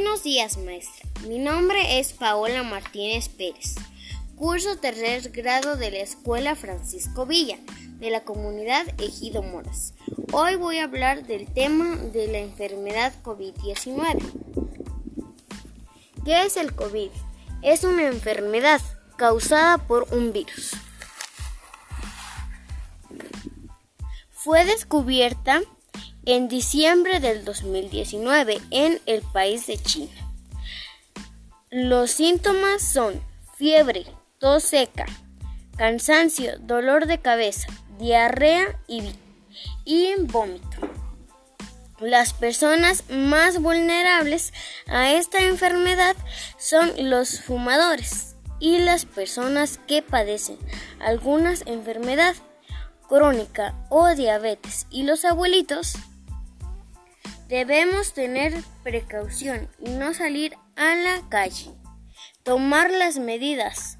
Buenos días, maestra. Mi nombre es Paola Martínez Pérez. Curso tercer grado de la Escuela Francisco Villa, de la comunidad Ejido Moras. Hoy voy a hablar del tema de la enfermedad COVID-19. ¿Qué es el COVID? Es una enfermedad causada por un virus. Fue descubierta en diciembre del 2019 en el país de China. Los síntomas son fiebre, tos seca, cansancio, dolor de cabeza, diarrea y, vómito. Las personas más vulnerables a esta enfermedad son los fumadores y las personas que padecen algunas enfermedad crónica o diabetes y los abuelitos Debemos tener precaución y no salir a la calle. Tomar las medidas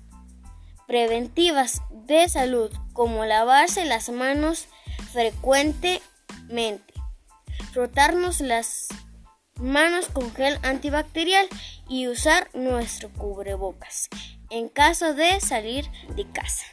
preventivas de salud como lavarse las manos frecuentemente, frotarnos las manos con gel antibacterial y usar nuestro cubrebocas en caso de salir de casa.